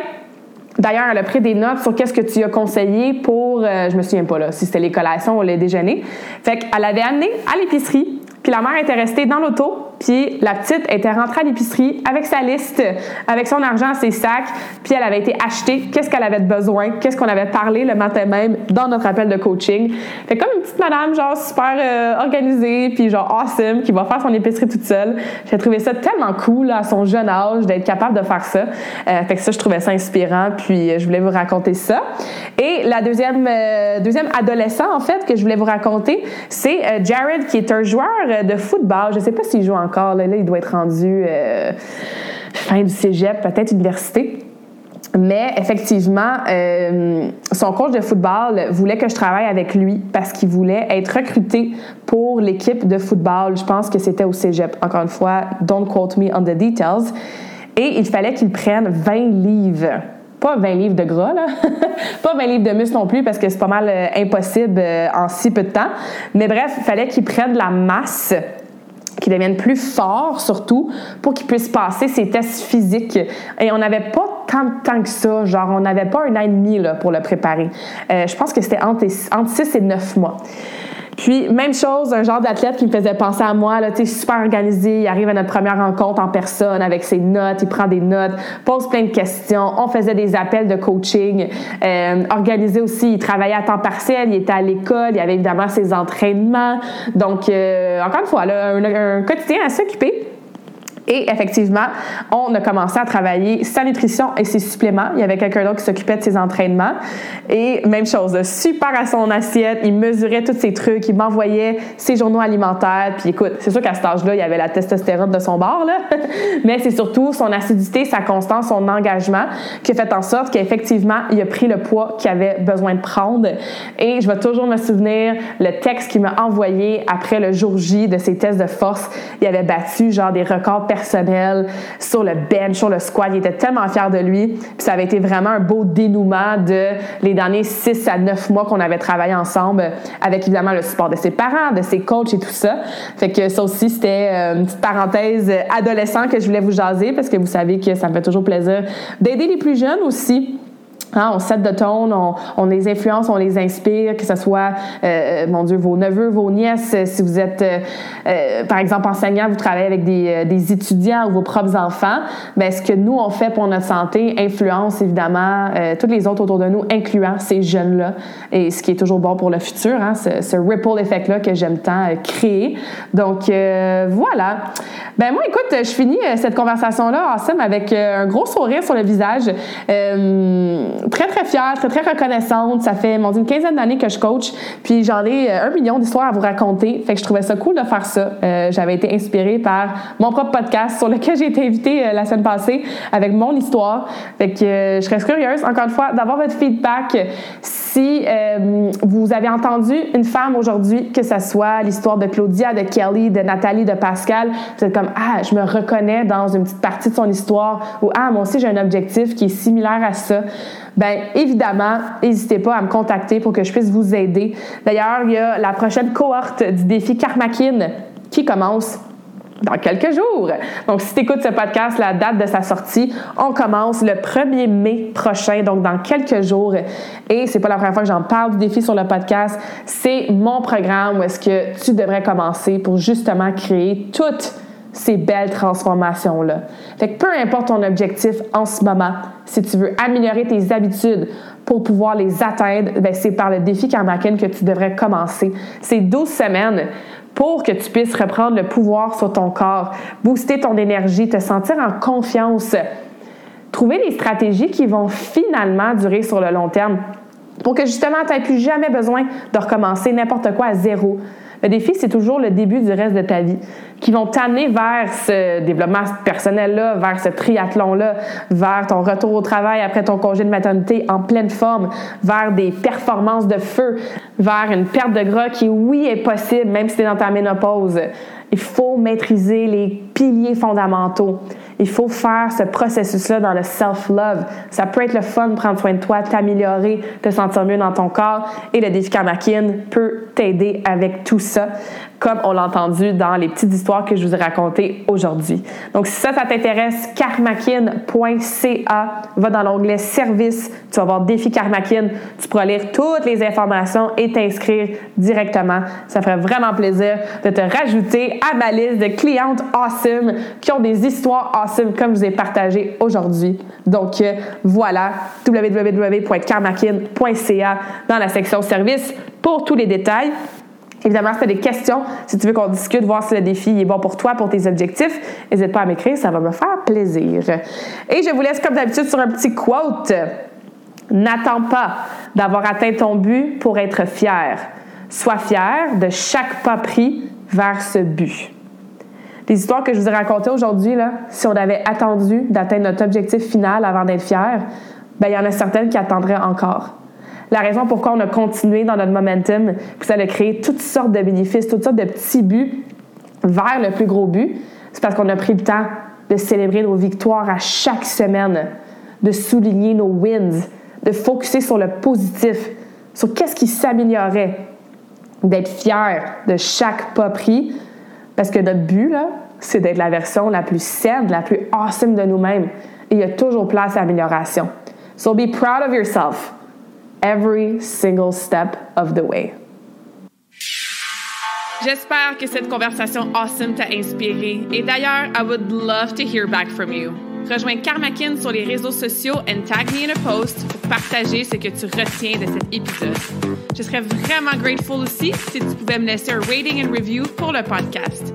D'ailleurs, elle a pris des notes sur qu'est-ce que tu as conseillé pour, je me souviens pas là, si c'était les collations ou les déjeuners. Fait qu'elle avait amené à l'épicerie, puis la mère était restée dans l'auto, puis la petite était rentrée à l'épicerie avec sa liste, avec son argent, ses sacs, puis elle avait été achetée qu'est-ce qu'elle avait besoin, qu'est-ce qu'on avait parlé le matin même dans notre appel de coaching? Fait comme une petite madame genre super euh, organisée, puis genre awesome, qui va faire son épicerie toute seule. J'ai trouvé ça tellement cool à son jeune âge d'être capable de faire ça. Euh, fait que ça, je trouvais ça inspirant, puis euh, je voulais vous raconter ça. Et la deuxième, deuxième adolescent, en fait, que je voulais vous raconter, c'est Jared, qui est un joueur de football. Je sais pas s'il joue encore encore. Là, il doit être rendu euh, fin du cégep, peut-être université. Mais effectivement, euh, son coach de football voulait que je travaille avec lui parce qu'il voulait être recruté pour l'équipe de football. Je pense que c'était au cégep. Encore une fois, don't quote me on the details. Et il fallait qu'il prenne 20 livres. Pas 20 livres de gras, là. [LAUGHS] pas 20 livres de muscle non plus parce que c'est pas mal euh, impossible en si peu de temps. Mais bref, il fallait qu'il prenne la masse qui deviennent plus forts surtout pour qu'ils puissent passer ces tests physiques. Et on n'avait pas tant de temps que ça, genre on n'avait pas un an et demi là, pour le préparer. Euh, je pense que c'était entre, entre 6 et 9 mois. Puis, même chose, un genre d'athlète qui me faisait penser à moi, là, tu sais, super organisé, il arrive à notre première rencontre en personne avec ses notes, il prend des notes, pose plein de questions, on faisait des appels de coaching, euh, organisé aussi, il travaillait à temps partiel, il était à l'école, il avait évidemment ses entraînements. Donc, euh, encore une fois, là, un, un quotidien à s'occuper. Et effectivement, on a commencé à travailler sa nutrition et ses suppléments. Il y avait quelqu'un d'autre qui s'occupait de ses entraînements. Et même chose, super à son assiette. Il mesurait tous ses trucs. Il m'envoyait ses journaux alimentaires. Puis écoute, c'est sûr qu'à cet âge-là, il y avait la testostérone de son bord, là. [LAUGHS] Mais c'est surtout son acidité, sa constance, son engagement qui a fait en sorte qu'effectivement, il a pris le poids qu'il avait besoin de prendre. Et je vais toujours me souvenir le texte qu'il m'a envoyé après le jour J de ses tests de force. Il avait battu genre des records personnels personnel, sur le bench, sur le squat. Il était tellement fier de lui. Puis ça avait été vraiment un beau dénouement de les derniers six à neuf mois qu'on avait travaillé ensemble, avec évidemment le support de ses parents, de ses coachs et tout ça. Fait que ça aussi, c'était euh, une petite parenthèse adolescent que je voulais vous jaser parce que vous savez que ça me fait toujours plaisir d'aider les plus jeunes aussi Hein, on set de tone, on, les influence, on les inspire, que ce soit, euh, mon Dieu, vos neveux, vos nièces, si vous êtes, euh, euh, par exemple, enseignant, vous travaillez avec des, des, étudiants ou vos propres enfants, bien, ce que nous, on fait pour notre santé influence évidemment tous les autres autour de nous, incluant ces jeunes-là, et ce qui est toujours bon pour le futur, hein, ce, ce, ripple effect-là que j'aime tant créer. Donc, voilà. Ben moi, écoute, je finis cette conversation-là, ensemble avec un gros sourire sur le visage très, très fière, très, très reconnaissante. Ça fait, mon Dieu, une quinzaine d'années que je coach, puis j'en ai euh, un million d'histoires à vous raconter. Fait que je trouvais ça cool de faire ça. Euh, j'avais été inspirée par mon propre podcast sur lequel j'ai été invitée euh, la semaine passée avec mon histoire. Fait que je serais curieuse, encore une fois, d'avoir votre feedback si vous avez entendu une femme aujourd'hui, que ce soit l'histoire de Claudia, de Kelly, de Nathalie, de Pascal, vous êtes comme, ah, je me reconnais dans une petite partie de son histoire, ou ah, moi aussi j'ai un objectif qui est similaire à ça ben évidemment, n'hésitez pas à me contacter pour que je puisse vous aider. D'ailleurs, il y a la prochaine cohorte du défi Karmakin qui commence dans quelques jours. Donc, si tu écoutes ce podcast, la date de sa sortie, on commence le 1er mai prochain, donc dans quelques jours. Et c'est pas la première fois que j'en parle du défi sur le podcast. C'est mon programme où est-ce que tu devrais commencer pour justement créer toute ces belles transformations-là. Fait que peu importe ton objectif en ce moment, si tu veux améliorer tes habitudes pour pouvoir les atteindre, ben, c'est par le défi Karmakin que tu devrais commencer. C'est 12 semaines pour que tu puisses reprendre le pouvoir sur ton corps, booster ton énergie, te sentir en confiance, trouver des stratégies qui vont finalement durer sur le long terme pour que justement tu n'aies plus jamais besoin de recommencer n'importe quoi à zéro. Le défi, c'est toujours le début du reste de ta vie, qui vont t'amener vers ce développement personnel-là, vers ce triathlon-là, vers ton retour au travail après ton congé de maternité en pleine forme, vers des performances de feu, vers une perte de gras qui, oui, est possible, même si tu es dans ta ménopause. Il faut maîtriser les piliers fondamentaux. Il faut faire ce processus-là dans le self-love. Ça peut être le fun de prendre soin de toi, t'améliorer, te sentir mieux dans ton corps. Et le défi Karmakin peut t'aider avec tout ça comme on l'a entendu dans les petites histoires que je vous ai racontées aujourd'hui. Donc, si ça, ça t'intéresse, karmakin.ca, va dans l'onglet Service, tu vas voir Défi Karmakin, tu pourras lire toutes les informations et t'inscrire directement. Ça ferait vraiment plaisir de te rajouter à ma liste de clientes awesome qui ont des histoires awesome comme je vous ai partagé aujourd'hui. Donc, euh, voilà, www.karmakin.ca dans la section Service pour tous les détails. Évidemment, si tu as des questions, si tu veux qu'on discute, voir si le défi est bon pour toi, pour tes objectifs, n'hésite pas à m'écrire, ça va me faire plaisir. Et je vous laisse comme d'habitude sur un petit quote. N'attends pas d'avoir atteint ton but pour être fier. Sois fier de chaque pas pris vers ce but. Les histoires que je vous ai racontées aujourd'hui, si on avait attendu d'atteindre notre objectif final avant d'être fier, ben, il y en a certaines qui attendraient encore la raison pourquoi on a continué dans notre momentum, puis ça a créé toutes sortes de bénéfices, toutes sortes de petits buts vers le plus gros but, c'est parce qu'on a pris le temps de célébrer nos victoires à chaque semaine, de souligner nos wins, de focuser sur le positif, sur qu'est-ce qui s'améliorait, d'être fier de chaque pas pris, parce que notre but, là, c'est d'être la version la plus saine, la plus awesome de nous-mêmes. Et il y a toujours place à amélioration. So be proud of yourself every single step of the way. J'espère que cette conversation awesome t'a inspiré. Et d'ailleurs, I would love to hear back from you. Rejoins Karmakin sur les réseaux sociaux and tag me in a post pour partager ce que tu retiens de cet épisode. Je serais vraiment grateful aussi si tu pouvais me laisser un rating and review pour le podcast.